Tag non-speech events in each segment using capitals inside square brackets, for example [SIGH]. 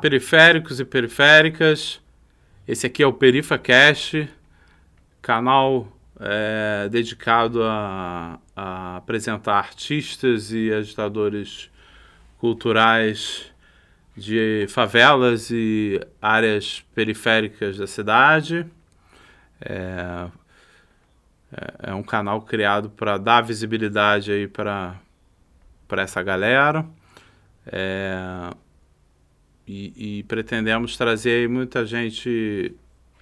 Periféricos e periféricas. Esse aqui é o PerifaCast, canal é, dedicado a, a, apresentar artistas e agitadores culturais de favelas e áreas periféricas da cidade. É, é, é um canal criado para dar visibilidade aí para essa galera. É, e, e, pretendemos trazer muita gente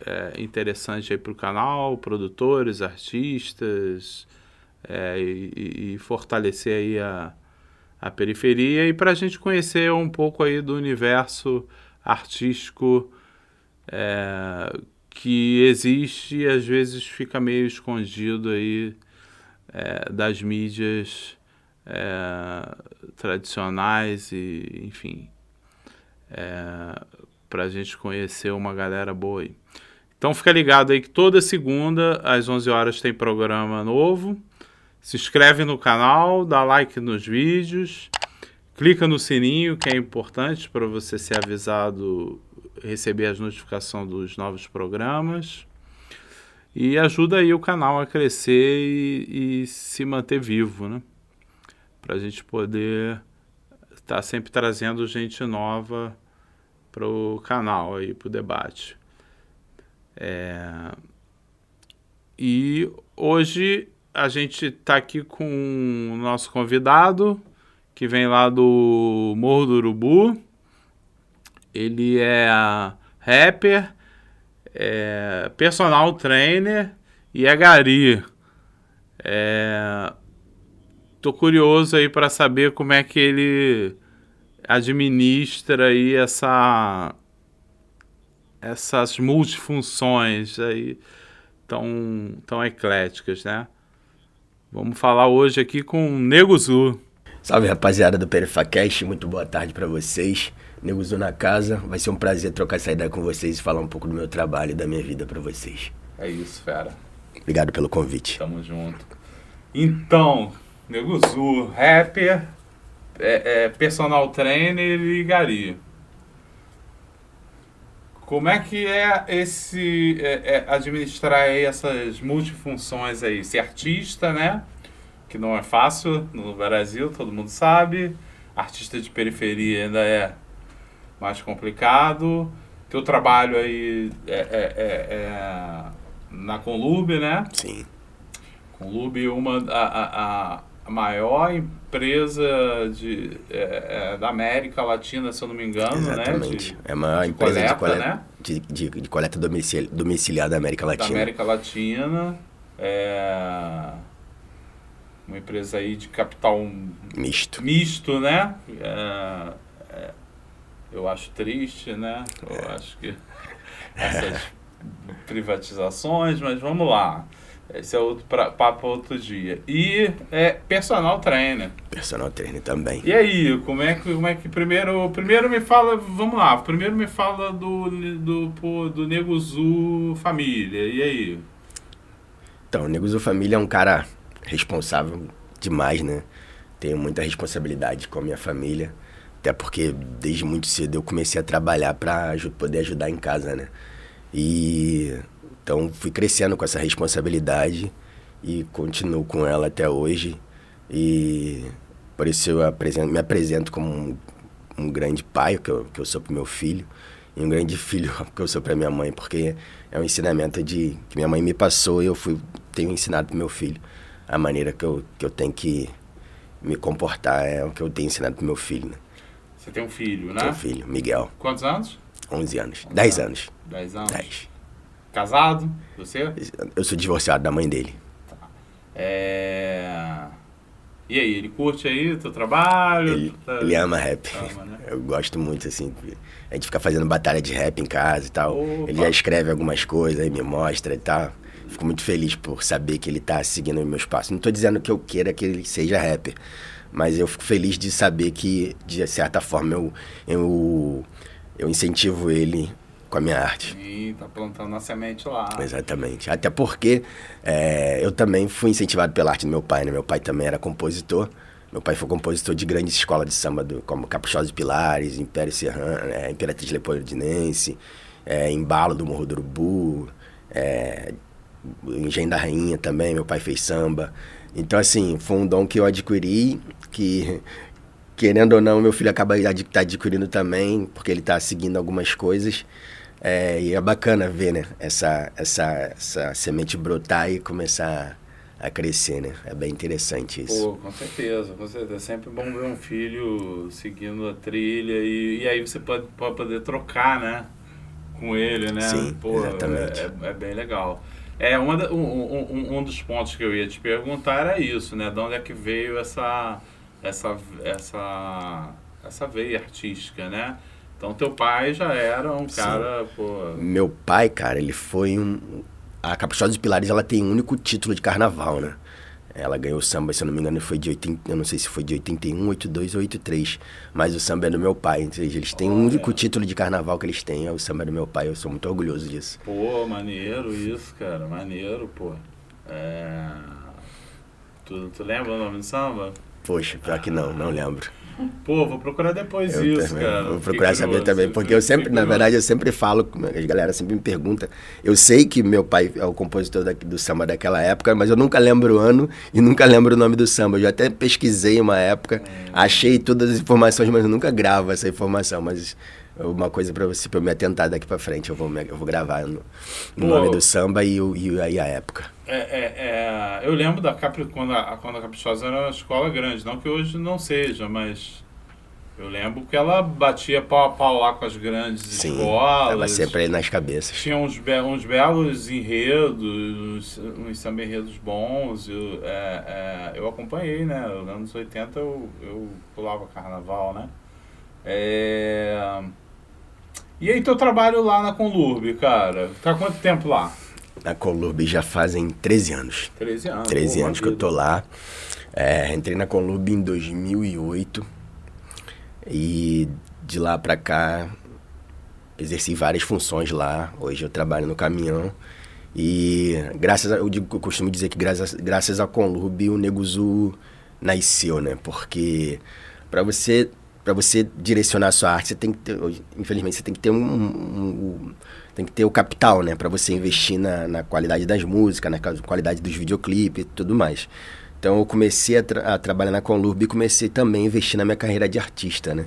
é, interessante para o canal, produtores, artistas, é, e, e, fortalecer aí a, a periferia e para a gente conhecer um pouco aí do universo artístico é, que existe e às vezes fica meio escondido aí é, das mídias é, tradicionais e enfim é, para a gente conhecer uma galera boa aí. Então fica ligado aí que toda segunda às 11 horas tem programa novo. Se inscreve no canal, dá like nos vídeos, clica no sininho que é importante para você ser avisado receber as notificações dos novos programas. E ajuda aí o canal a crescer e, e se manter vivo, né? Para a gente poder estar tá sempre trazendo gente nova para o canal aí, para o debate. É... E hoje a gente está aqui com o nosso convidado, que vem lá do Morro do Urubu, ele é rapper, é personal trainer e é gari. É, tô curioso aí para saber como é que ele administra aí essa essas multifunções aí tão, tão ecléticas, né? Vamos falar hoje aqui com o Nego Zu. Salve rapaziada do Perifacast, muito boa tarde para vocês. Neguzo na casa. Vai ser um prazer trocar essa ideia com vocês e falar um pouco do meu trabalho e da minha vida para vocês. É isso, fera. Obrigado pelo convite. Tamo junto. Então, Neguzu, rapper, é, é, personal trainer e gari. Como é que é esse é, é, administrar essas multifunções aí? Ser artista, né? Que não é fácil no Brasil, todo mundo sabe. Artista de periferia ainda é mais complicado. Teu trabalho aí é, é, é, é na Conlube, né? Sim. Conlube, uma a, a, a maior empresa de, é, é, da América Latina, se eu não me engano, Exatamente. né? De, é a maior empresa coleta, de coleta, né? de, de, de coleta domicili domiciliar da América Latina. Da América Latina. É uma empresa aí de capital misto, misto né? É, é, eu acho triste, né? Eu é. acho que [LAUGHS] essas privatizações, mas vamos lá. Esse é outro pra, papo outro dia. E é personal trainer. Personal trainer também. E aí, como é que, como é que primeiro, primeiro me fala, vamos lá, primeiro me fala do do do, do Neguzu família. E aí? Então, o Neguzu família é um cara responsável demais, né? Tenho muita responsabilidade com a minha família. Até porque desde muito cedo eu comecei a trabalhar para poder ajudar em casa, né? E então fui crescendo com essa responsabilidade e continuo com ela até hoje. E por isso eu apresento, me apresento como um, um grande pai que eu, que eu sou para meu filho e um grande filho [LAUGHS] que eu sou para minha mãe, porque é um ensinamento de que minha mãe me passou e eu fui tenho ensinado para meu filho a maneira que eu, que eu tenho que me comportar é o que eu tenho ensinado para meu filho. Né? Você tem um filho, né? Tenho um filho, Miguel. Quantos anos? 11 anos. 10 anos. 10 anos. 10. Casado? Você? Eu sou divorciado da mãe dele. Tá. É... E aí, ele curte aí o teu trabalho? Ele, tá... ele ama rap. Ama, né? [LAUGHS] Eu gosto muito, assim. A gente fica fazendo batalha de rap em casa e tal. Opa. Ele já escreve algumas coisas aí, me mostra e tal. Fico muito feliz por saber que ele tá seguindo o meu espaço. Não tô dizendo que eu queira que ele seja rapper. Mas eu fico feliz de saber que, de certa forma, eu, eu, eu incentivo ele com a minha arte. E tá plantando a semente lá. Exatamente. Até porque é, eu também fui incentivado pela arte do meu pai, né? Meu pai também era compositor, Meu pai foi compositor de grandes escolas de samba, do, como Caprichosos Pilares, Império Serrano, é, Imperatriz Leopoldinense, é, Embalo do Morro do Urubu, é, Engenho da Rainha também, meu pai fez samba. Então, assim, foi um dom que eu adquiri, que, querendo ou não, meu filho acaba tá adquirindo também, porque ele está seguindo algumas coisas. É, e é bacana ver, né, essa, essa, essa semente brotar e começar a crescer, né? É bem interessante isso. Pô, com certeza, com certeza. É sempre bom ver um filho seguindo a trilha e, e aí você pode, pode poder trocar, né? Com ele, né? Sim, Pô, exatamente. É, é, é, bem legal. É, uma da, um, um, um dos pontos que eu ia te perguntar era isso, né? De onde é que veio essa, essa, essa, essa veia artística, né? Então, teu pai já era um cara, pô... Meu pai, cara, ele foi um a Caprichosa dos Pilares ela tem um único título de carnaval, né? Ela ganhou o samba, se eu não me engano, foi de 80, eu não sei se foi de 81, 82 ou 83, mas o samba é do meu pai, ou seja, eles têm um único título de carnaval que eles têm, é o samba do meu pai, eu sou muito orgulhoso disso. Pô, maneiro isso, cara, maneiro, pô. É... Tu, tu lembra o nome do samba? Poxa, pior que não, não lembro. Pô, vou procurar depois eu isso, também, cara. Vou procurar Fiquei saber também, porque eu sempre, na verdade, eu sempre falo, a galera sempre me pergunta. Eu sei que meu pai é o compositor da, do samba daquela época, mas eu nunca lembro o ano e nunca lembro o nome do samba. Eu já até pesquisei uma época, hum. achei todas as informações, mas eu nunca gravo essa informação. Mas uma coisa para você, para eu me atentar daqui para frente, eu vou, eu vou gravar no, no nome do samba e, e, e a época. É, é, é, eu lembro da Capri, quando a, quando a Caprichosa era uma escola grande, não que hoje não seja, mas eu lembro que ela batia pau a pau lá com as grandes Sim, escolas. Ela sempre aí nas cabeças. Tinha uns, be uns belos enredos, uns samba enredos bons. Eu, é, é, eu acompanhei, né? Nos anos 80 eu, eu pulava carnaval, né? É... E aí teu trabalho lá na Conlurb, cara? Tá quanto tempo lá? Na Conlurb já fazem 13 anos. 13 anos. 13 anos que eu tô lá. É, entrei na Conlurb em 2008 e de lá para cá exerci várias funções lá. Hoje eu trabalho no caminhão e graças a, eu, digo, eu costumo dizer que graças, graças a Conlurb o Neguzu nasceu, né? Porque para você para você direcionar a sua arte, você tem que ter, infelizmente, você tem que ter um, um, um tem que ter o capital, né, para você investir na, na, qualidade das músicas, na qualidade dos videoclipes e tudo mais. Então eu comecei a, tra a trabalhar na Conlurb e comecei também a investir na minha carreira de artista, né?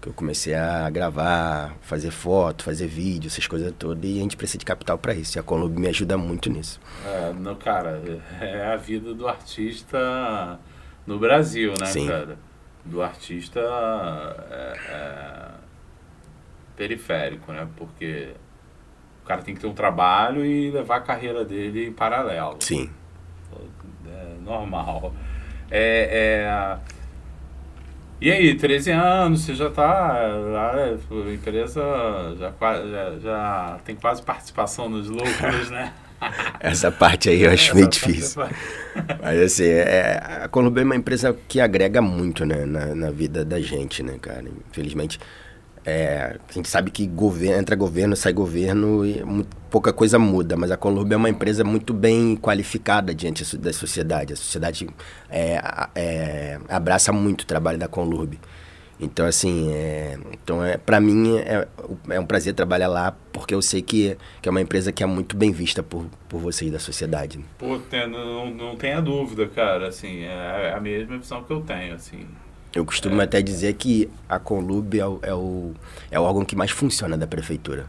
Que eu comecei a gravar, fazer foto, fazer vídeo, essas coisas todas, e a gente precisa de capital para isso. E a Conlurb me ajuda muito nisso. É, não, cara, é a vida do artista no Brasil, né, Sim. cara? do artista é, é, periférico, né? Porque o cara tem que ter um trabalho e levar a carreira dele em paralelo. Sim. É normal. É, é, e aí, 13 anos, você já está a empresa já, já, já tem quase participação nos lucros, né? [LAUGHS] Essa parte aí eu acho meio difícil. [LAUGHS] Mas assim, é, a Colombo é uma empresa que agrega muito né, na, na vida da gente, né, cara? Infelizmente, é, a gente sabe que governo, entra governo, sai governo e pouca coisa muda, mas a Colombo é uma empresa muito bem qualificada diante da sociedade. A sociedade é, é, abraça muito o trabalho da Conlurb. Então, assim, é, então é, para mim é, é um prazer trabalhar lá, porque eu sei que, que é uma empresa que é muito bem vista por, por vocês da sociedade. Pô, tem, não, não tenha dúvida, cara, assim, é a mesma visão que eu tenho, assim. Eu costumo é. até dizer que a Conlub é o, é, o, é o órgão que mais funciona da prefeitura.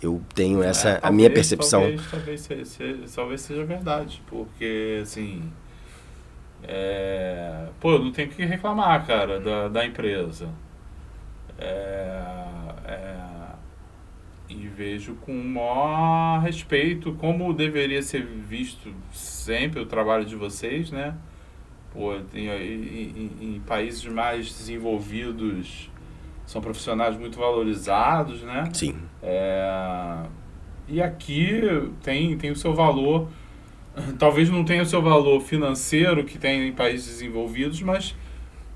Eu tenho é, essa, talvez, a minha percepção. Talvez, talvez, seja, talvez seja verdade, porque, assim, é, pô, eu não tenho que reclamar, cara, da, da empresa. É, é, e vejo com o maior respeito como deveria ser visto sempre o trabalho de vocês, né? Pô, em, em, em países mais desenvolvidos são profissionais muito valorizados, né? Sim. É, e aqui tem, tem o seu valor talvez não tenha o seu valor financeiro que tem em países desenvolvidos, mas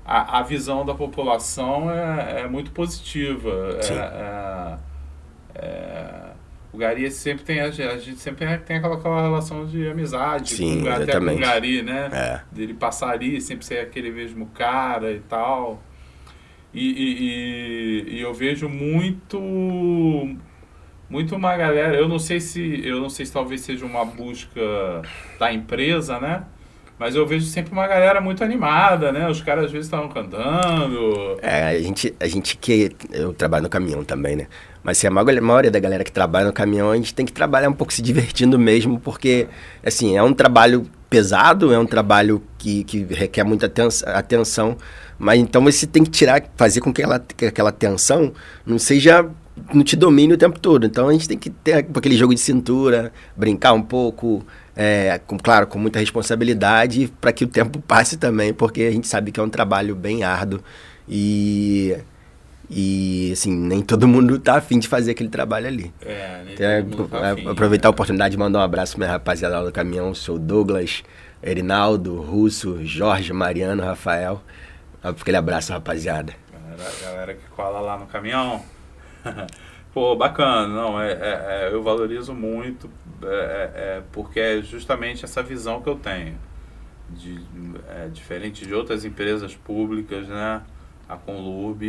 a, a visão da população é, é muito positiva. É, é, é, o Gari sempre tem. A gente sempre tem aquela, aquela relação de amizade Sim, com, até com o. Gari, né? É. Dele passar ali, sempre ser aquele mesmo cara e tal. E, e, e- e eu vejo muito. Muito uma galera. Eu não sei se. Eu não sei se talvez seja uma busca da empresa, né? Mas eu vejo sempre uma galera muito animada, né? Os caras às vezes estavam cantando. É, a gente, a gente que. Eu trabalho no caminhão também, né? Mas se a maioria a maioria da galera que trabalha no caminhão, a gente tem que trabalhar um pouco se divertindo mesmo, porque, assim, é um trabalho pesado, é um trabalho que, que requer muita aten- atenção, mas então você tem que tirar, fazer com que, ela, que aquela atenção não seja. não te domine o tempo todo. Então a gente tem que ter aquele jogo de cintura, brincar um pouco, é, com, claro, com muita responsabilidade, para que o tempo passe também, porque a gente sabe que é um trabalho bem árduo e. E, assim, nem todo mundo tá afim de fazer aquele trabalho ali. É, nem Então, é, tá é, afim, aproveitar a né? oportunidade de mandar um abraço pra minha rapaziada lá do caminhão. Sou Douglas, Erinaldo, Russo, Jorge, Mariano, Rafael. Aquele abraço, rapaziada. Galera, galera que cola lá no caminhão. [LAUGHS] Pô, bacana, não, é, é- é, eu valorizo muito, é, é- é porque é justamente essa visão que eu tenho. De, é, diferente de outras empresas públicas, né? A Conlub,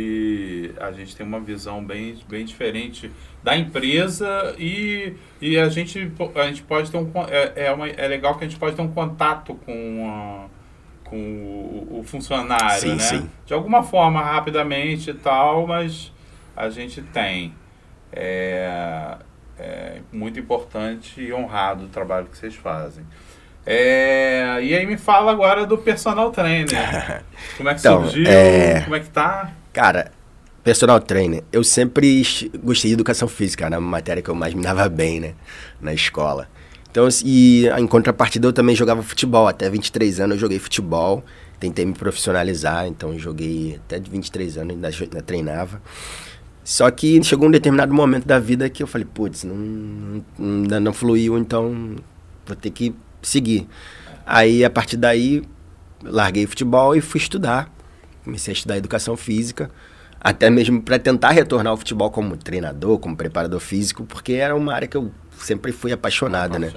a gente tem uma visão bem, bem diferente da empresa e, e a, gente, a gente pode ter um. É, é, uma, é legal que a gente pode ter um contato com a, com o, o funcionário, Sim, né? sim. De alguma forma, rapidamente e tal, mas a gente tem. É, é muito importante e honrado o trabalho que vocês fazem. É, e aí me fala agora do personal trainer. [LAUGHS] Como é que Então, surgiu? é- Como é que tá? Cara, personal trainer, eu sempre gostei de educação física, era uma matéria que eu mais me dava [LAUGHS] bem, né? Na escola. Então, assim, e em contrapartida eu também jogava futebol. Até 23 anos eu joguei futebol. Tentei me profissionalizar, então joguei até de 23 anos, ainda treinava. Só que chegou um determinado momento da vida que eu falei, putz, não, não, ainda não fluiu, então vou ter que seguir. Aí, a partir daí, larguei o futebol e fui estudar. Comecei a estudar educação física, até mesmo para tentar retornar ao futebol como treinador, como preparador físico, porque era uma área que eu sempre fui apaixonado, né?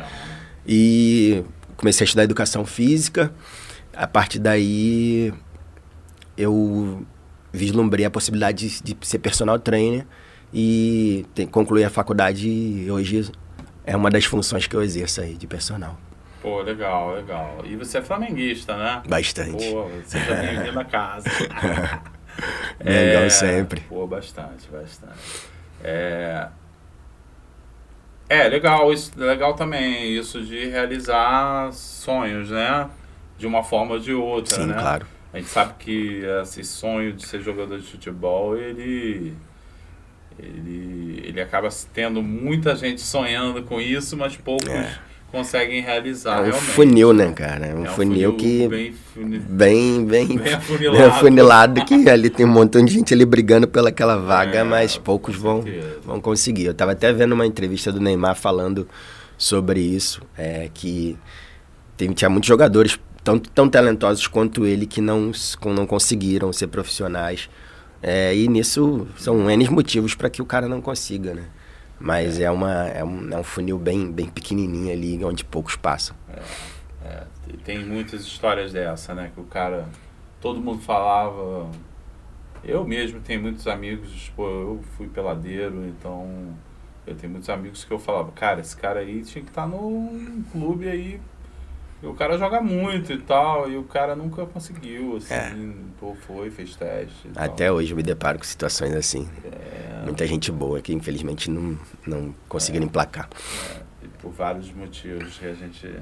E comecei a estudar educação física. A partir daí, eu vislumbrei a possibilidade de, de ser personal trainer e te- concluí a faculdade e hoje é uma das funções que eu exerço aí de personal. Pô, legal, legal. E você é flamenguista, né? Bastante. Pô, você já tem vindo a casa. [LAUGHS] Mengão sempre. Pô, bastante, bastante. É, é legal, isso, legal também isso de realizar sonhos, né? De uma forma ou de outra, Sim, né? claro. A gente sabe que esse sonho de ser jogador de futebol, ele, ele, ele acaba tendo muita gente sonhando com isso, mas poucos É. conseguem realizar É um realmente. funil, né, cara? É um, É funil, que bem funi- bem, bem, Bem afunilado. bem afunilado, que [LAUGHS] ali tem um montão de gente ali brigando pelaquela vaga, É, mas poucos vão, certeza. vão conseguir. Eu tava até vendo uma entrevista do Neymar falando sobre isso, é, que tem, tinha muitos jogadores tão, tão talentosos quanto ele que não, não conseguiram ser profissionais. É, e nisso são N motivos para que o cara não consiga, né? Mas é, uma, é, um, é um funil bem, bem pequenininho ali, onde poucos passam. É, tem muitas histórias dessa, né? Que o cara. Todo mundo falava. Eu mesmo tenho muitos amigos, pô, eu fui peladeiro, então eu tenho muitos amigos que eu falava, cara, esse cara aí tinha que estar num clube aí. E o cara joga muito e tal, e o cara nunca conseguiu, assim, É. pô, foi, fez teste. e tal. Até hoje eu me deparo com situações assim. Muita gente boa que infelizmente não, não conseguiram emplacar. E por vários motivos que a gente.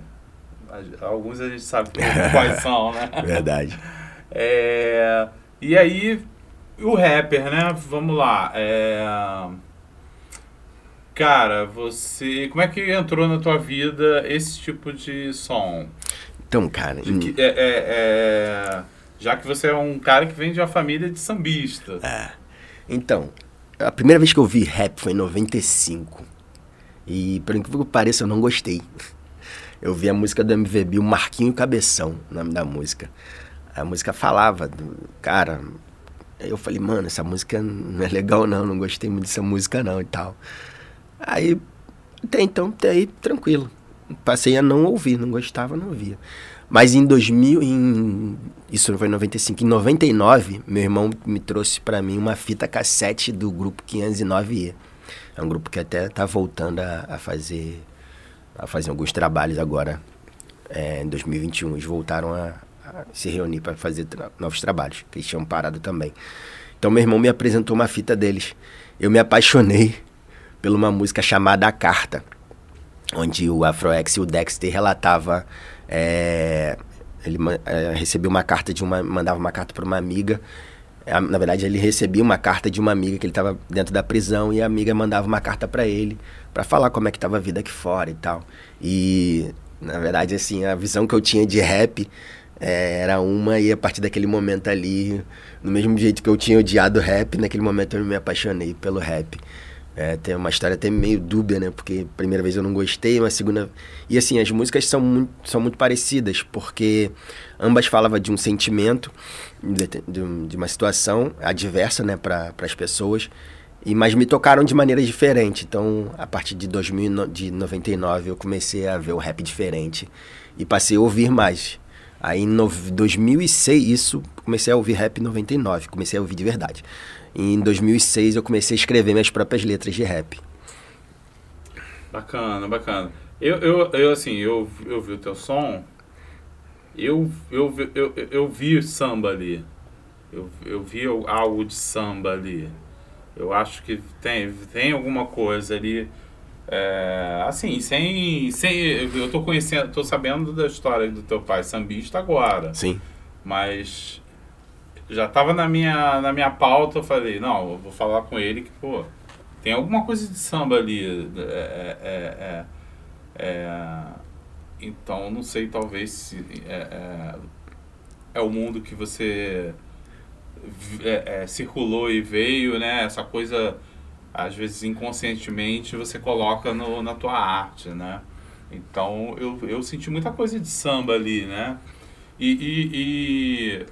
Alguns a gente sabe [LAUGHS] quais são, né? Verdade. [LAUGHS] É, e aí, o rapper, né? Vamos lá. É, cara, você. Como é que entrou na tua vida esse tipo de som? Então, cara, que- é- é- é, já que você é um cara que vem de uma família de sambista. então, a primeira vez que eu vi rap foi em 95. E por incrível que pareça, eu não gostei. Eu vi a música do MVB, o Marquinho Cabeção, o nome da música. A música falava do cara. Aí eu falei, mano, essa música não é legal não, não gostei muito dessa música não e tal. Aí Até então, até aí, tranquilo. Passei a não ouvir, não gostava, não ouvia. Mas em 2000, em, isso foi em 95, em 99, meu irmão me trouxe para mim uma fita cassete do grupo 509E. É um grupo que até tá voltando a, a fazer a fazer alguns trabalhos agora é, em 2021. Eles voltaram a, a se reunir para fazer tra novos trabalhos, que eles tinham parado também. Então meu irmão me apresentou uma fita deles. Eu me apaixonei por uma música chamada A Carta, onde o Afroex e o Dexter relatava é, ele é, recebeu uma carta de uma mandava uma carta para uma amiga na verdade ele recebia uma carta de uma amiga que ele estava dentro da prisão e a amiga mandava uma carta para ele para falar como é que estava a vida aqui fora e tal. E na verdade assim a visão que eu tinha de rap é, era uma e a partir daquele momento ali no mesmo jeito que eu tinha odiado rap naquele momento eu me apaixonei pelo rap é, tem uma história até meio dúbia, né? Porque primeira vez eu não gostei, mas segunda. E assim, as músicas são muito, são muito parecidas, porque ambas falavam de um sentimento, de, de, uma situação adversa, né, para as pessoas. E, mas me tocaram de maneira diferente. Então, a partir de 2099, eu comecei a ver o rap diferente e passei a ouvir mais. Aí em no, 2006, isso, comecei a ouvir rap 99, comecei a ouvir de verdade. Em 2006 eu comecei a escrever minhas próprias letras de rap. Bacana, bacana. Eu, eu, eu assim, eu, eu vi o teu som, eu, eu, eu, eu, eu vi samba ali. Eu, eu vi algo de samba ali. Eu acho que tem, tem alguma coisa ali. É, assim, sem, sem. Eu tô conhecendo, tô sabendo da história do teu pai sambista agora. Sim. Mas já estava na minha, na minha pauta, eu falei, não, eu vou falar com ele que, pô, tem alguma coisa de samba ali. É, é, é, é então, não sei, talvez se é, é, é o mundo que você circulou e veio, né? Essa coisa, às vezes inconscientemente, você coloca no, na tua arte, né? Então, eu, eu senti muita coisa de samba ali, né? e, e, e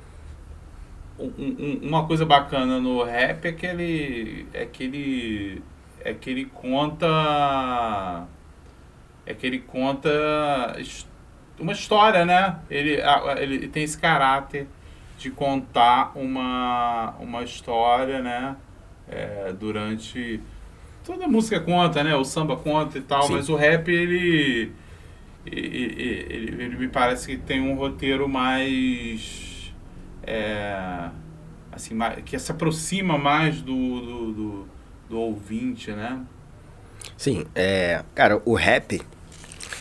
um, uma coisa bacana no rap é que ele é que ele é que ele conta é que ele conta uma história, né? Ele, ele tem esse caráter de contar uma, uma história, né? É, durante toda música conta, né? O samba conta e tal, Sim. mas o rap ele ele, ele, ele me parece que tem um roteiro mais é, assim, que se aproxima mais do, do, do, do ouvinte, né? Sim, é, cara, o rap,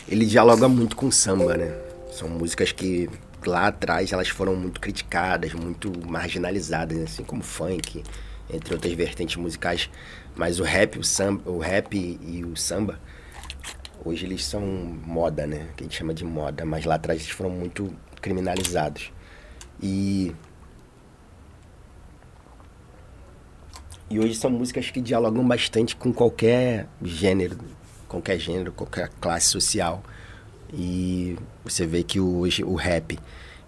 ele dialoga muito com samba, né? São músicas que lá atrás elas foram muito criticadas, muito marginalizadas, assim como funk, entre outras vertentes musicais. Mas o rap, o samba, o rap e o samba, hoje eles são moda, né? Que a gente chama de moda, mas lá atrás eles foram muito criminalizados. E E hoje são músicas que dialogam bastante com qualquer gênero, qualquer gênero, qualquer classe social. E você vê que hoje o rap,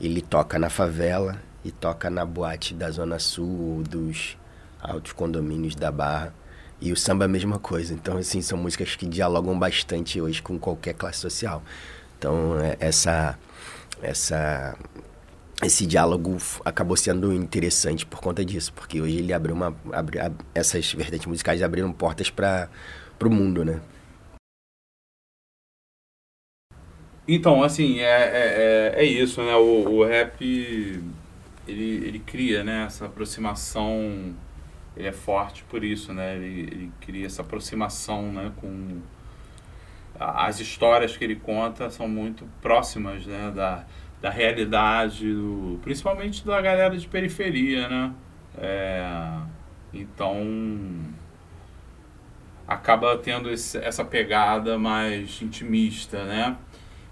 ele toca na favela e toca na boate da Zona Sul, dos altos condomínios da Barra. E o samba é a mesma coisa. Então, assim, são músicas que dialogam bastante hoje com qualquer classe social. Então, é, essa, essa esse diálogo acabou sendo interessante por conta disso, porque hoje ele abriu uma. Abriu, essas vertentes musicais abriram portas para o mundo, né? Então, assim, é, é, é, é isso, né? O, o rap, ele, ele cria, né? Essa aproximação, ele é forte por isso, né? Ele, ele cria essa aproximação, né? Com... As histórias que ele conta são muito próximas, né? Da, da realidade, do, principalmente da galera de periferia, né? É, então acaba tendo esse, essa pegada mais intimista, né?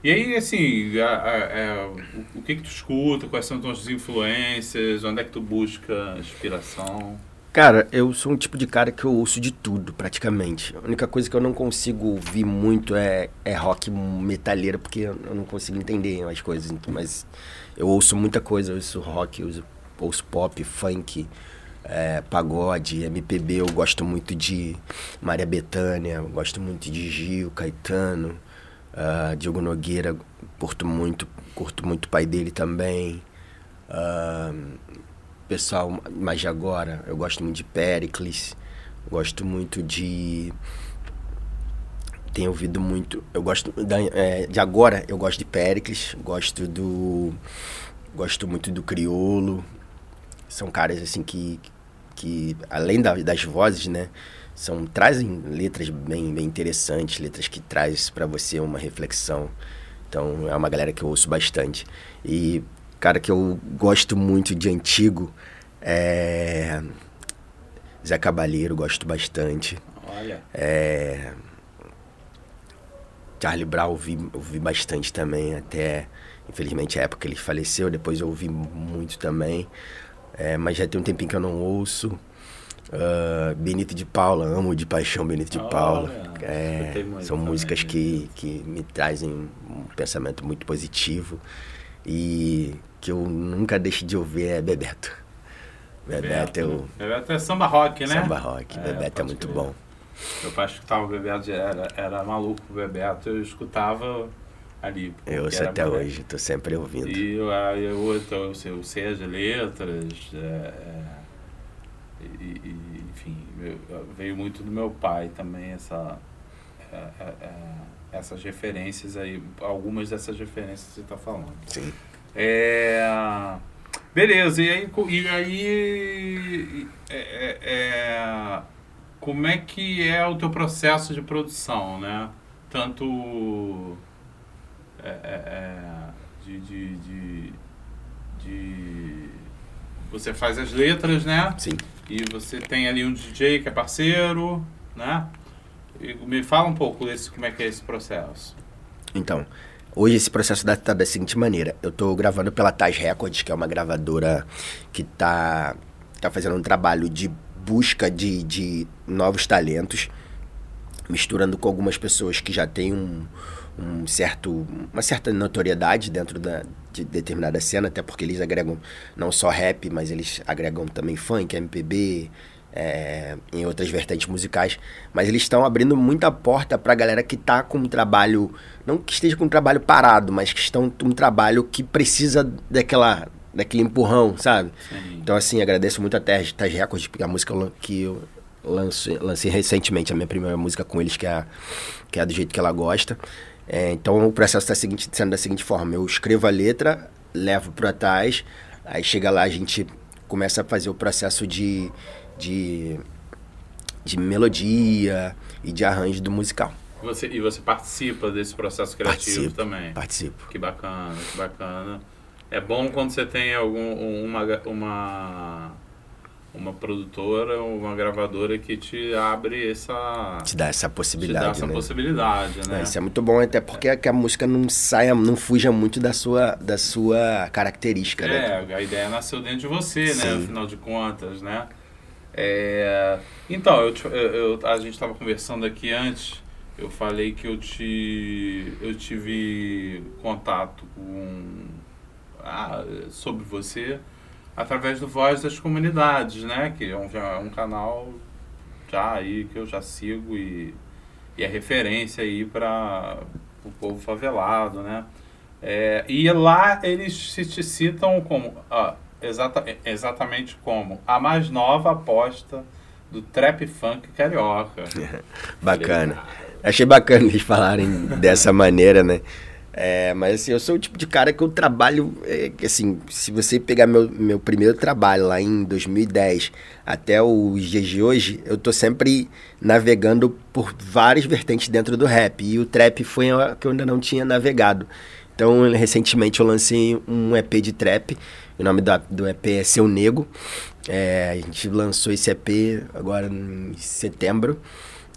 E aí, assim, a, a, a, é, o, o, que que tu escuta, quais são as tuas influências, onde é que tu busca inspiração? Cara, eu sou um tipo de cara que eu ouço de tudo, praticamente. A única coisa que eu não consigo ouvir muito é, é rock metalheiro, porque eu não consigo entender as coisas. Mas eu ouço muita coisa, eu ouço rock, eu ouço, ouço pop, funk, é, pagode, MPB, eu gosto muito de Maria Bethânia, gosto muito de Gil, Caetano, uh, Diogo Nogueira, curto muito, curto muito o pai dele também. Uh, pessoal, mas de agora, eu gosto muito de Pericles, gosto muito de. Tenho ouvido muito. Eu gosto. Da, é, de agora, eu gosto de Pericles, gosto do. Gosto muito do Criolo. São caras assim que. que além da, das vozes, né? São, trazem letras bem, bem interessantes, letras que traz para você uma reflexão. Então é uma galera que eu ouço bastante. E cara que eu gosto muito de antigo é. Zé Cabalheiro, gosto bastante. Olha. É. Charlie Brown ouvi, ouvi bastante também, até infelizmente a época que ele faleceu, depois eu ouvi muito também. É, mas já tem um tempinho que eu não ouço. Uh, Benito de Paula, amo de paixão Benito de Paula. É, são músicas que, que me trazem um pensamento muito positivo. E que eu nunca deixo de ouvir é Bebeto. Bebeto, é o... Bebeto é samba rock, né? Samba rock, é, Bebeto é muito bom. Meu pai escutava o Bebeto, era, era maluco o Bebeto, eu escutava ali. Eu ouço até mulher. hoje, tô sempre ouvindo. E eu, eu, eu, eu sei as letras, é, é, e, e, enfim, veio muito do meu pai também essa, é, é, é, essas referências aí, algumas dessas referências que você está falando. Sim. É, beleza, e aí, e aí é, é, é, como é que é o teu processo de produção, né? Tanto é, é, de, de, de, de, Você faz as letras, né? Sim. E você tem ali um DJ que é parceiro, né? Me fala um pouco desse, como é que é esse processo. Então, Hoje esse processo está da seguinte maneira. Eu estou gravando pela Taj Records, que é uma gravadora que está tá fazendo um trabalho de busca de, de novos talentos, misturando com algumas pessoas que já têm um, um certo, uma certa notoriedade dentro da, de determinada cena, até porque eles agregam não só rap, mas eles agregam também funk, MPB, é, em outras vertentes musicais, mas eles estão abrindo muita porta para a galera que está com um trabalho, não que esteja com um trabalho parado, mas que estão com um trabalho que precisa daquela, daquele empurrão, sabe? Sim. Então, assim, agradeço muito a Taj Records, a música que eu lancei, lancei recentemente, a minha primeira música com eles, que é, que é do jeito que ela gosta. É, então, o processo está sendo da seguinte forma: eu escrevo a letra, levo para trás, aí chega lá, a gente começa a fazer o processo de de, de melodia e de arranjo do musical. Você, e você participa desse processo criativo participo, também? Participo. Que bacana, que bacana. É bom quando você tem algum, uma, uma, uma produtora, uma gravadora que te abre essa... Te dá essa possibilidade, Te dá essa né? possibilidade, né? É, isso é muito bom, até porque é. a música não saia, não fuja muito da sua, da sua característica, é, né? a ideia nasceu dentro de você, né? Sim. né? Afinal de contas, né? É, então, eu, eu, a gente estava conversando aqui antes, eu falei que eu, te, eu tive contato com, ah, sobre você através do Voz das Comunidades, né? Que é um, é um canal já aí que eu já sigo e, e é referência aí para o povo favelado, né? É, e lá eles se te citam como... Ah, exata, exatamente como a mais nova aposta do trap funk carioca. [LAUGHS] bacana. Achei bacana eles falarem [LAUGHS] dessa maneira, né? É, mas assim, eu sou o tipo de cara que eu trabalho, é, assim, se você pegar meu, meu primeiro trabalho lá em 2010 até os dias de hoje, eu tô sempre navegando por várias vertentes dentro do rap. E o trap foi a que eu ainda não tinha navegado. Então, recentemente eu lancei um EP de trap o nome do, EP é Seu Nego. É, a gente lançou esse EP agora em setembro.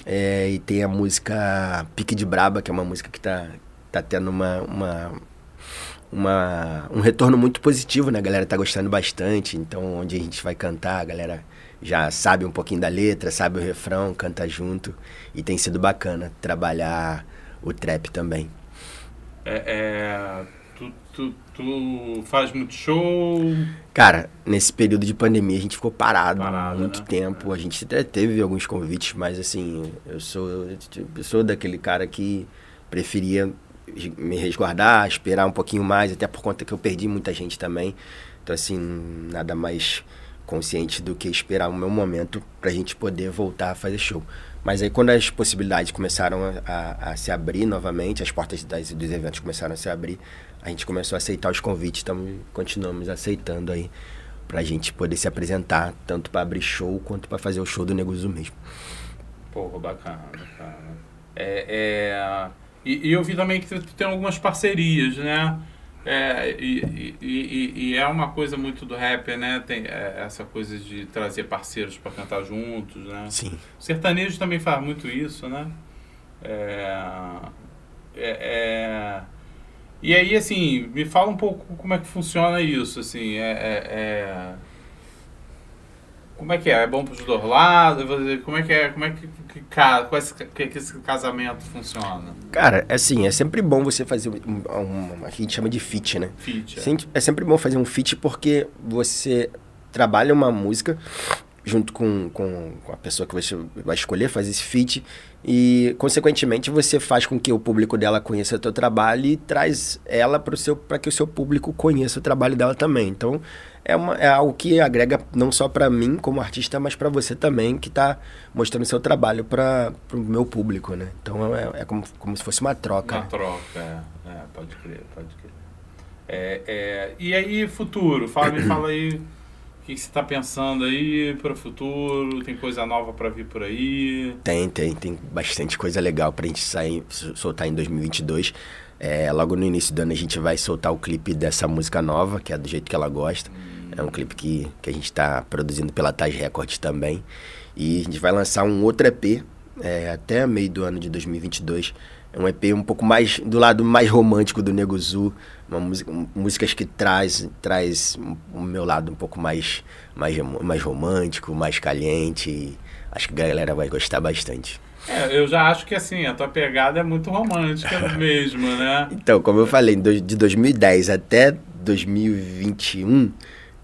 É, e tem a música Pique de Braba, que é uma música que tá, tá tendo uma, uma, uma, um retorno muito positivo, né? A galera tá gostando bastante. Então, onde a gente vai cantar, a galera já sabe um pouquinho da letra, sabe o refrão, canta junto. E tem sido bacana trabalhar o trap também. É, é Tu, tu, tu faz muito show? Cara, nesse período de pandemia a gente ficou parado, Parado, muito né? tempo. A gente até teve alguns convites, mas assim, eu sou, eu sou daquele cara que preferia me resguardar, esperar um pouquinho mais, até por conta que eu perdi muita gente também. Então, assim, nada mais consciente do que esperar o meu momento pra gente poder voltar a fazer show. Mas aí quando as possibilidades começaram a, a- se abrir novamente, as portas das, dos eventos começaram a se abrir, a gente começou a aceitar os convites, tamo, continuamos aceitando aí pra gente poder se apresentar, tanto pra abrir show quanto pra fazer o show do Neguzu mesmo. Porra, bacana, bacana. É, é, e, e eu vi também que tu tem algumas parcerias, né? É, e, e- e- é uma coisa muito do rapper, né? Tem é, essa coisa de trazer parceiros para cantar juntos, né? Sim. O sertanejo também faz muito isso, né? É, é, é- e aí, assim, me fala um pouco como é que funciona isso, assim, é... é- é- Como é que é? É bom pros dois lados? Como é que é? Como é que, que, que, que esse casamento funciona? Cara, é assim, é sempre bom você fazer um, um, a gente chama de feat, né? Fit. é. É sempre bom fazer um feat porque você trabalha uma música junto com, com, com a pessoa que você vai escolher fazer esse feat e, consequentemente, você faz com que o público dela conheça o teu trabalho e traz ela para que o seu público conheça o trabalho dela também. Então, é, uma, é algo que agrega não só para mim como artista, mas para você também que está mostrando seu trabalho para o meu público, né? Então, é, é como, como se fosse uma troca. Uma né? troca, é. É, pode crer, pode crer. É, é, e aí, futuro? Fala, me fala aí o que, que você está pensando aí para o futuro? Tem coisa nova para vir por aí? Tem, tem, tem bastante coisa legal pra gente sair, sol- soltar em 2022. É, logo no início do ano a gente vai soltar o clipe dessa música nova, que é do jeito que ela gosta. É um clipe que, que a gente tá produzindo pela Taj Records também. E a gente vai lançar um outro EP é, até meio do ano de 2022. É um EP um pouco mais do lado mais romântico do Nego Zu, uma música, músicas que traz traz o meu lado um pouco mais mais, mais romântico, mais caliente. Acho que a galera vai gostar bastante. É, eu já acho que assim, a tua pegada é muito romântica [LAUGHS] mesmo, né? Então, como eu falei, de 2010 até 2021,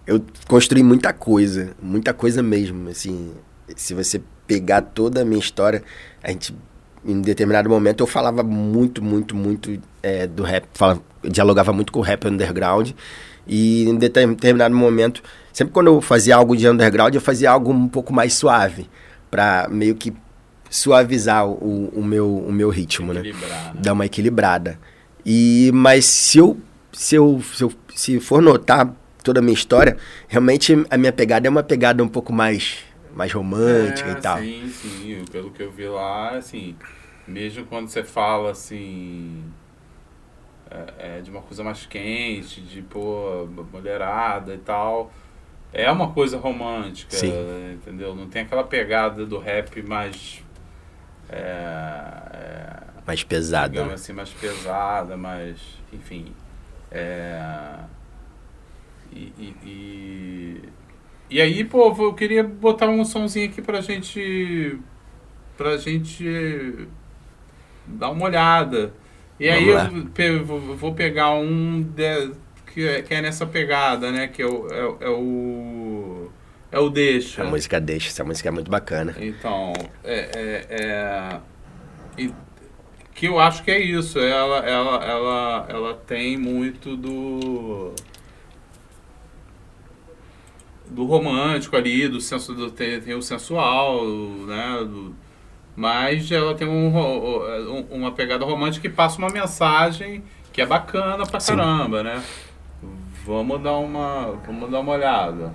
eu construí muita coisa, muita coisa mesmo. Assim, se você pegar toda a minha história, a gente, em determinado momento, eu falava muito, muito, muito é, do rap, falava, dialogava muito com o rap underground. E em deter- determinado momento, sempre quando eu fazia algo de underground, eu fazia algo um pouco mais suave, pra meio que suavizar o, o meu, o meu ritmo, né? Né? dar uma equilibrada. E mas se eu se eu, se eu se for notar toda a minha história, realmente a minha pegada é uma pegada um pouco mais mais romântica É, e tal. Sim, sim. Pelo que eu vi lá, assim, mesmo quando você fala assim. É, é de uma coisa mais quente, de pô, mulherada e tal. É uma coisa romântica, Sim. entendeu? Não tem aquela pegada do rap mais. É, é, Mais pesada. digamos né? assim, mais pesada, mais. Enfim. É, e, e, e, e aí, pô, eu queria botar um somzinho aqui pra gente. pra gente dar uma olhada. E aí Vamos lá. eu pe- vou pegar um de- que, é, que é nessa pegada, né? Que é o. É, o- é o. É o Deixa. A música deixa, essa música é muito bacana. Então, é, é, é- e- que eu acho que é isso. Ela, ela, ela, ela tem muito do do romântico ali, do senso do tem, tem o sensual, né? do- mas ela tem um, um- uma pegada romântica que passa uma mensagem que é bacana pra Sim. caramba, né? Vamos dar uma, vamos dar uma olhada.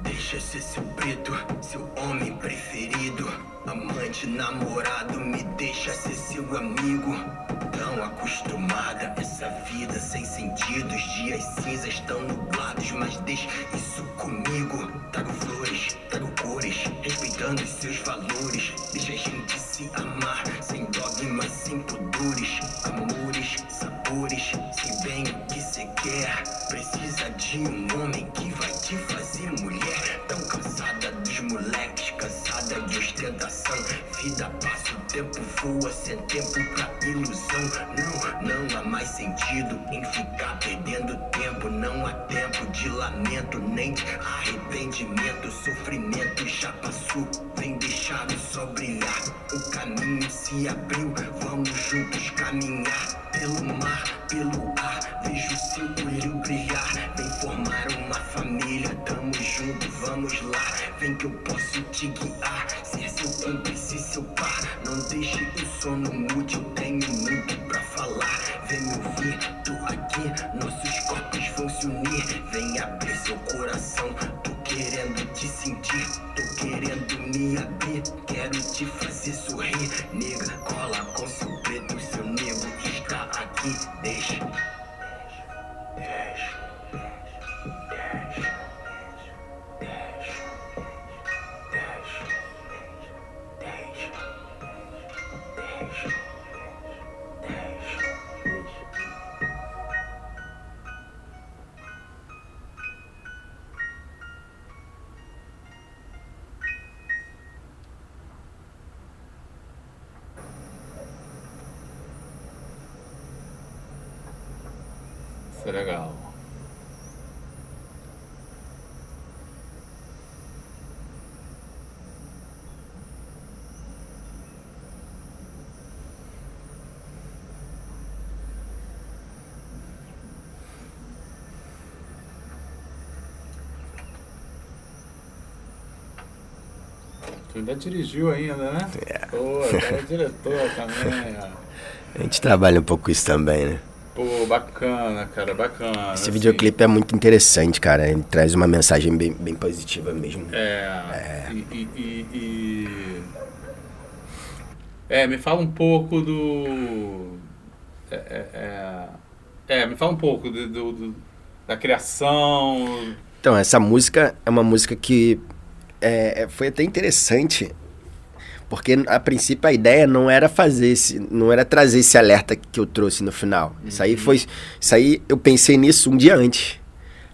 Deixa ser seu preto, seu homem preferido. Amante, namorado, me deixa ser seu amigo. Tão acostumada essa vida sem sentido. Os dias cinzas estão nublados, mas deixa isso comigo. Trago flores, trago cores, respeitando os seus valores. Deixa a gente se amar, sem dogmas, sem pudores. Amores, sem tempo pra ilusão. Não, não há mais sentido em ficar perdendo tempo. Não há tempo de lamento, nem arrependimento. Sofrimento já passou, fazer sorrir, nega. Cola com seu preto, seu negro está aqui. Deixa. Ainda dirigiu ainda, né? É. Pô, é diretor também, [LAUGHS] ó. A gente trabalha um pouco isso também, né? Pô, bacana, cara, bacana. Esse assim. videoclipe é muito interessante, cara. Ele traz uma mensagem bem, bem positiva mesmo. É. E, e, e- e- É, me fala um pouco do. É, é, é- é, me fala um pouco do, do- do- da criação. Então, essa música é uma música que é, é- foi até interessante, porque a princípio a ideia não era fazer esse, não era trazer esse alerta que eu trouxe no final. Isso aí foi, isso aí eu pensei nisso um dia antes,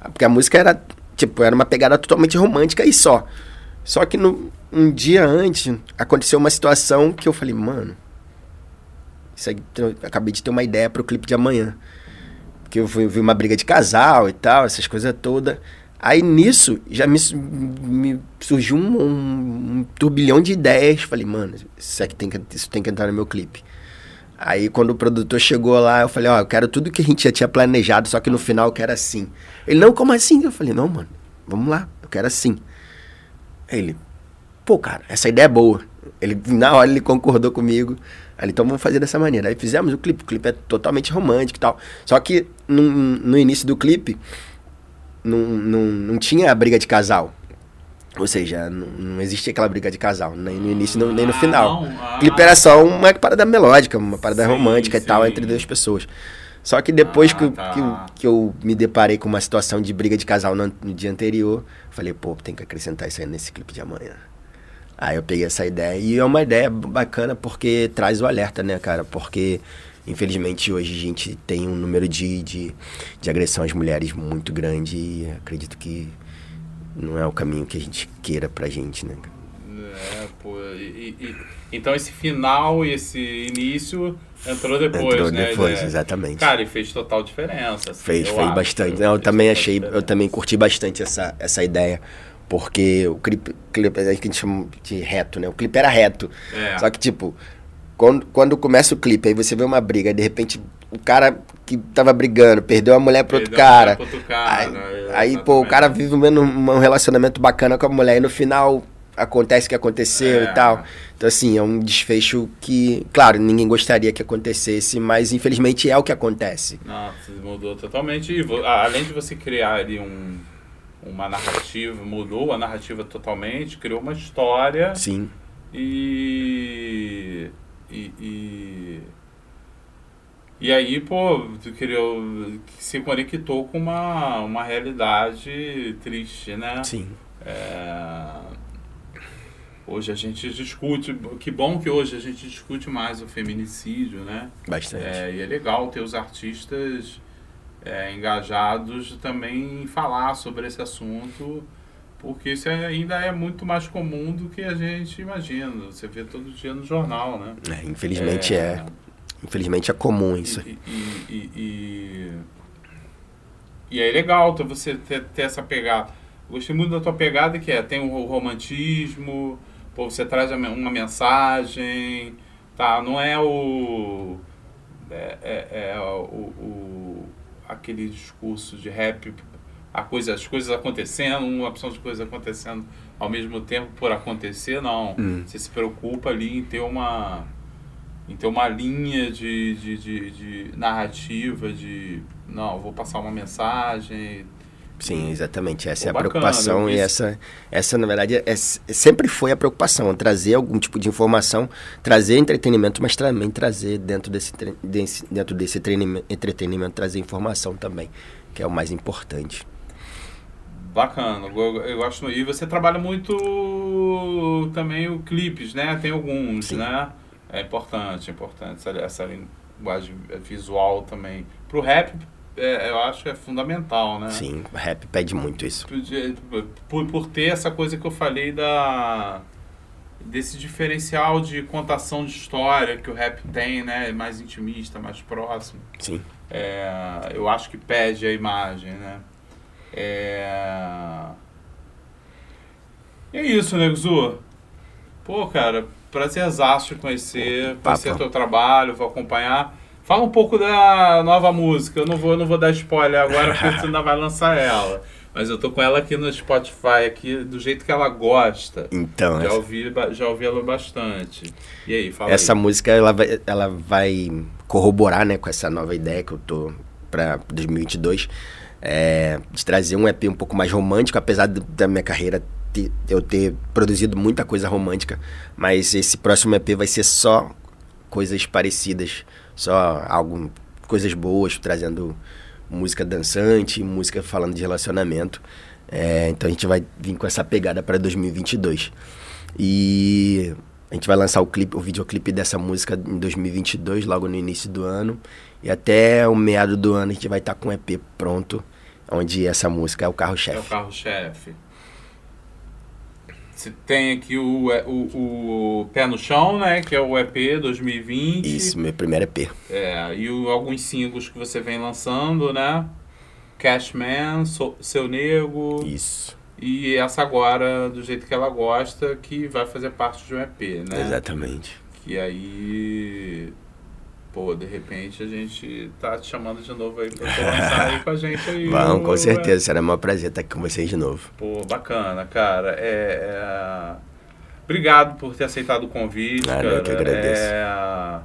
porque a música era tipo era uma pegada totalmente romântica e só. Só que no, um dia antes aconteceu uma situação que eu falei, mano, isso aí, eu acabei de ter uma ideia para o clipe de amanhã que eu fui- vi uma briga de casal e tal, essas coisas todas. Aí nisso já me, me surgiu um, um- turbilhão de ideias. Falei, mano, isso aqui tem que, isso tem que entrar no meu clipe. Aí quando o produtor chegou lá, eu falei, ó, eu quero tudo que a gente já tinha planejado, só que no final eu quero assim. Ele, não, como assim? Eu falei, não, mano, vamos lá, eu quero assim. Aí ele, pô, cara, essa ideia é boa. Ele, na hora, ele concordou comigo. Aí ele, então vamos fazer dessa maneira. Aí fizemos o clipe. O clipe é totalmente romântico e tal. Só que no, no início do clipe, não, não, não tinha a briga de casal. Ou seja, não, não existia aquela briga de casal, nem no início nem- nem no Ah, final. Ah. O clipe era só uma parada melódica, uma parada Sim, romântica e tal, sim. entre duas pessoas. Só que depois Ah, que, eu- tá. que, eu, que eu me deparei com uma situação de briga de casal no, no dia anterior, falei, pô, tem que acrescentar isso aí nesse clipe de amanhã. Aí eu peguei essa ideia. E é uma ideia bacana porque traz o alerta, né, cara? Porque, infelizmente, hoje a gente tem um número de, de, de agressão às mulheres muito grande e acredito que não é o caminho que a gente queira pra gente, né? É, pô. e- e- então esse final e esse início entrou depois, Entrou né? depois, exatamente. Cara, e fez total diferença. assim, Fez, eu fez acho. bastante. Não, eu Fez também achei, eu diferença. também curti bastante essa, essa ideia. Porque o clipe, clipe, a gente chama de reto, né? O clipe era reto. É. Só que, tipo, quando, quando começa o clipe, aí você vê uma briga, de repente o cara que tava brigando perdeu a mulher pro outro cara. pro outro cara, aí, né? aí, pô, o cara vive um, um relacionamento bacana com a mulher e no final acontece o que aconteceu É. e tal. Então, assim, é um desfecho que, claro, ninguém gostaria que acontecesse, mas infelizmente é o que acontece. Nossa, mudou totalmente. E além de você criar ali um, uma narrativa, mudou a narrativa totalmente, criou uma história Sim, e. E. E, e aí, pô, tu criou, se conectou com uma, uma realidade triste, né? sim. É, Hoje a gente discute, que bom que hoje a gente discute mais o feminicídio, né? Bastante. É, e é legal ter os artistas é, engajados também em falar sobre esse assunto, porque isso é- ainda é muito mais comum do que a gente imagina. Você vê todo dia no jornal, né? É, infelizmente é. Infelizmente é comum isso. E, e, e, e, é legal você ter, ter essa pegada. Gostei muito da tua pegada que é, tem o romantismo, pô, você traz uma mensagem, tá? Não é o. É, é, é o, o- aquele discurso de rap, a coisa, as coisas acontecendo, uma opção de coisas acontecendo ao mesmo tempo por acontecer, não. Hum. Você se preocupa ali em ter uma em ter uma linha de, de, de, de narrativa, de não, vou passar uma mensagem. Sim, exatamente. Essa Pô, é a bacana, preocupação e essa, essa na verdade, é, sempre foi a preocupação, trazer algum tipo de informação, trazer entretenimento, mas também trazer dentro desse, desse- dentro desse entretenimento, trazer informação também, que é o mais importante. Bacana, eu, eu gosto. E você trabalha muito também o clipes, né? Tem alguns, Sim. né? É importante, é importante essa, essa linguagem visual também. Pro rap, é, eu acho que é fundamental, né? Sim, o rap pede muito isso. por, por ter essa coisa que eu falei da desse diferencial de contação de história que o rap tem, né, mais intimista, mais próximo. Sim. É, eu acho que pede a imagem, né? É, e é isso, Nego Zu. Pô, cara, prazerzaço te conhecer, conhecer teu trabalho, vou acompanhar. Fala um pouco da nova música. Eu não vou, não vou dar spoiler agora porque você ainda vai lançar ela. Mas eu tô com ela aqui no Spotify, aqui, do jeito que ela gosta. Então, Já essa, ouvi, já ouvi ela bastante. E aí, fala essa aí. música ela vai, ela vai corroborar, né, com essa nova ideia que eu tô para 2022, é, de trazer um EP um pouco mais romântico, apesar do- da minha carreira ter- eu ter produzido muita coisa romântica, mas esse próximo EP vai ser só coisas parecidas, só algo, coisas boas, trazendo música dançante, música falando de relacionamento. É, então a gente vai vir com essa pegada para 2022. E a gente vai lançar o clipe, o videoclipe dessa música em 2022, logo no início do ano. E até o meado do ano a gente vai estar com o EP pronto, onde essa música é o É o carro-chefe. carro-chefe. Você tem aqui o, é, o, o Pé no Chão, né? Que é o EP 2020. Isso, meu primeiro EP. É, e o- alguns singles que você vem lançando, né? Cashman, So- Seu Nego. Isso, E essa agora, do jeito que ela gosta, que vai fazer parte de um EP, né? exatamente. Que aí. Pô, de repente a gente tá te chamando de novo aí pra [LAUGHS] você lançar aí com a gente aí. Vamos, com certeza. Será um prazer estar aqui com vocês de novo. Pô, bacana, cara. É, é, Obrigado por ter aceitado o convite, Nada, cara. eu que agradeço. É...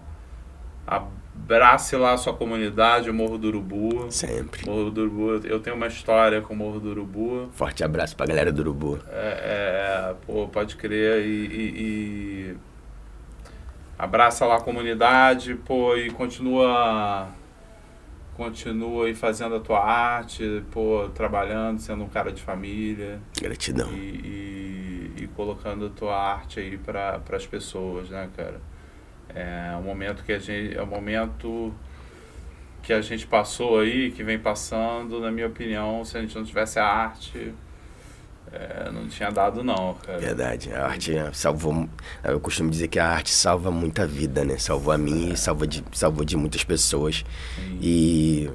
Abrace lá a sua comunidade, o Morro do Urubu. Sempre. Morro do Urubu, eu tenho uma história com o Morro do Urubu. Forte abraço pra galera do Urubu. É, é, pô, pode crer. E, e- e abraça lá a comunidade, pô, e continua. Continua aí fazendo a tua arte, pô, trabalhando, sendo um cara de família Gratidão. e, e, e colocando a tua arte aí para as pessoas, né, cara? É um momento que a gente é um momento que a gente passou aí, que vem passando, na minha opinião, se a gente não tivesse a arte, é, não tinha dado não, cara. Verdade. A arte é, salvou. Eu costumo dizer que a arte salva muita vida, né? Salvou a minha e salvou de, salvou de muitas pessoas. Sim. E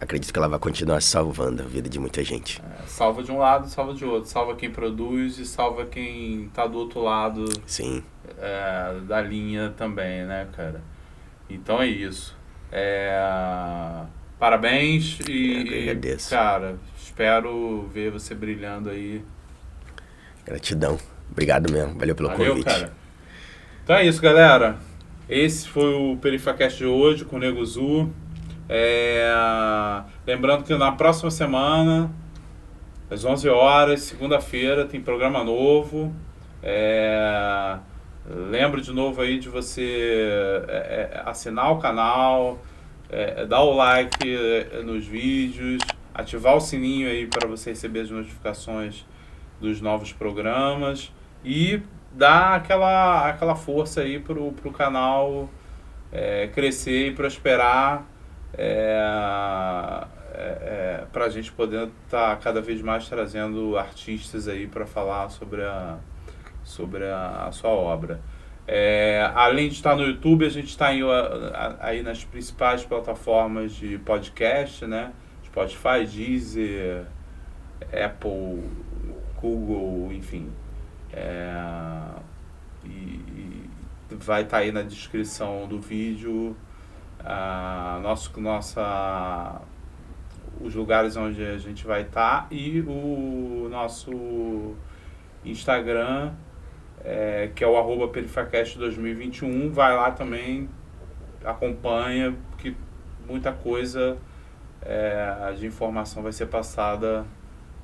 acredito que ela vai continuar salvando a vida de muita gente. É, salva de um lado, salva de outro, salva quem produz e salva quem tá do outro lado Sim. É, da linha também, né, cara? Então é isso. É, parabéns e, agradeço. cara, espero ver você brilhando aí. Gratidão. Obrigado mesmo. Valeu pelo Valeu, convite. cara. Então é isso, galera. Esse foi o Perifacast de hoje com o Nego Zu. É, lembrando que na próxima semana às 11 horas, segunda-feira, tem programa novo. É, lembro de novo aí de você é, é assinar o canal, é, dar o like é, nos vídeos, ativar o sininho aí para você receber as notificações dos novos programas e dar aquela, aquela força aí pro, pro canal é, crescer e prosperar é, é, é para a gente poder estar tá cada vez mais trazendo artistas aí para falar sobre a, sobre a, a sua obra. É, além de estar no YouTube, a gente está aí nas principais plataformas de podcast, né? Spotify, Deezer, Apple, Google, enfim. É, e, e, vai estar tá aí na descrição do vídeo a nosso, nossa, os lugares onde a gente vai estar tá e o nosso Instagram, é, que é o arroba perifacast 2021. Vai lá também, acompanha, que muita coisa é, de informação vai ser passada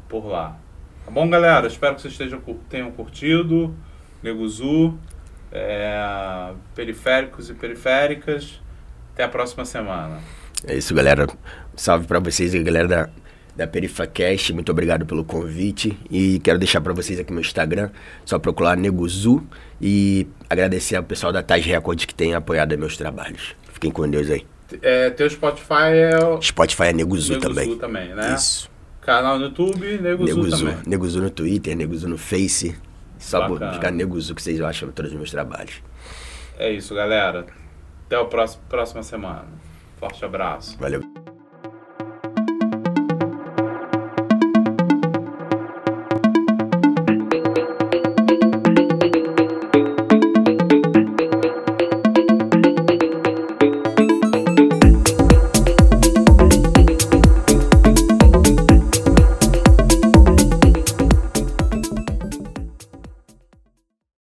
por lá. Tá bom, galera? Espero que vocês estejam, tenham curtido. Neguzu, é, periféricos e periféricas. Até a próxima semana. É isso, galera. Salve para vocês e galera da, da PerifaCast. Muito obrigado pelo convite. E quero deixar para vocês aqui meu Instagram. Só procurar Neguzu. E agradecer ao pessoal da Taj Record que tem apoiado meus trabalhos. Fiquem com Deus aí. É, teu Spotify é. O... Spotify é Neguzu, Neguzu também. também, né? Isso. Canal no YouTube, Neguzu, Neguzu também. Neguzu no Twitter, Neguzu no Face. Só Bacana. buscar Neguzu que vocês acham todos os meus trabalhos. É isso, galera. Até a próxima semana. Forte abraço. Valeu.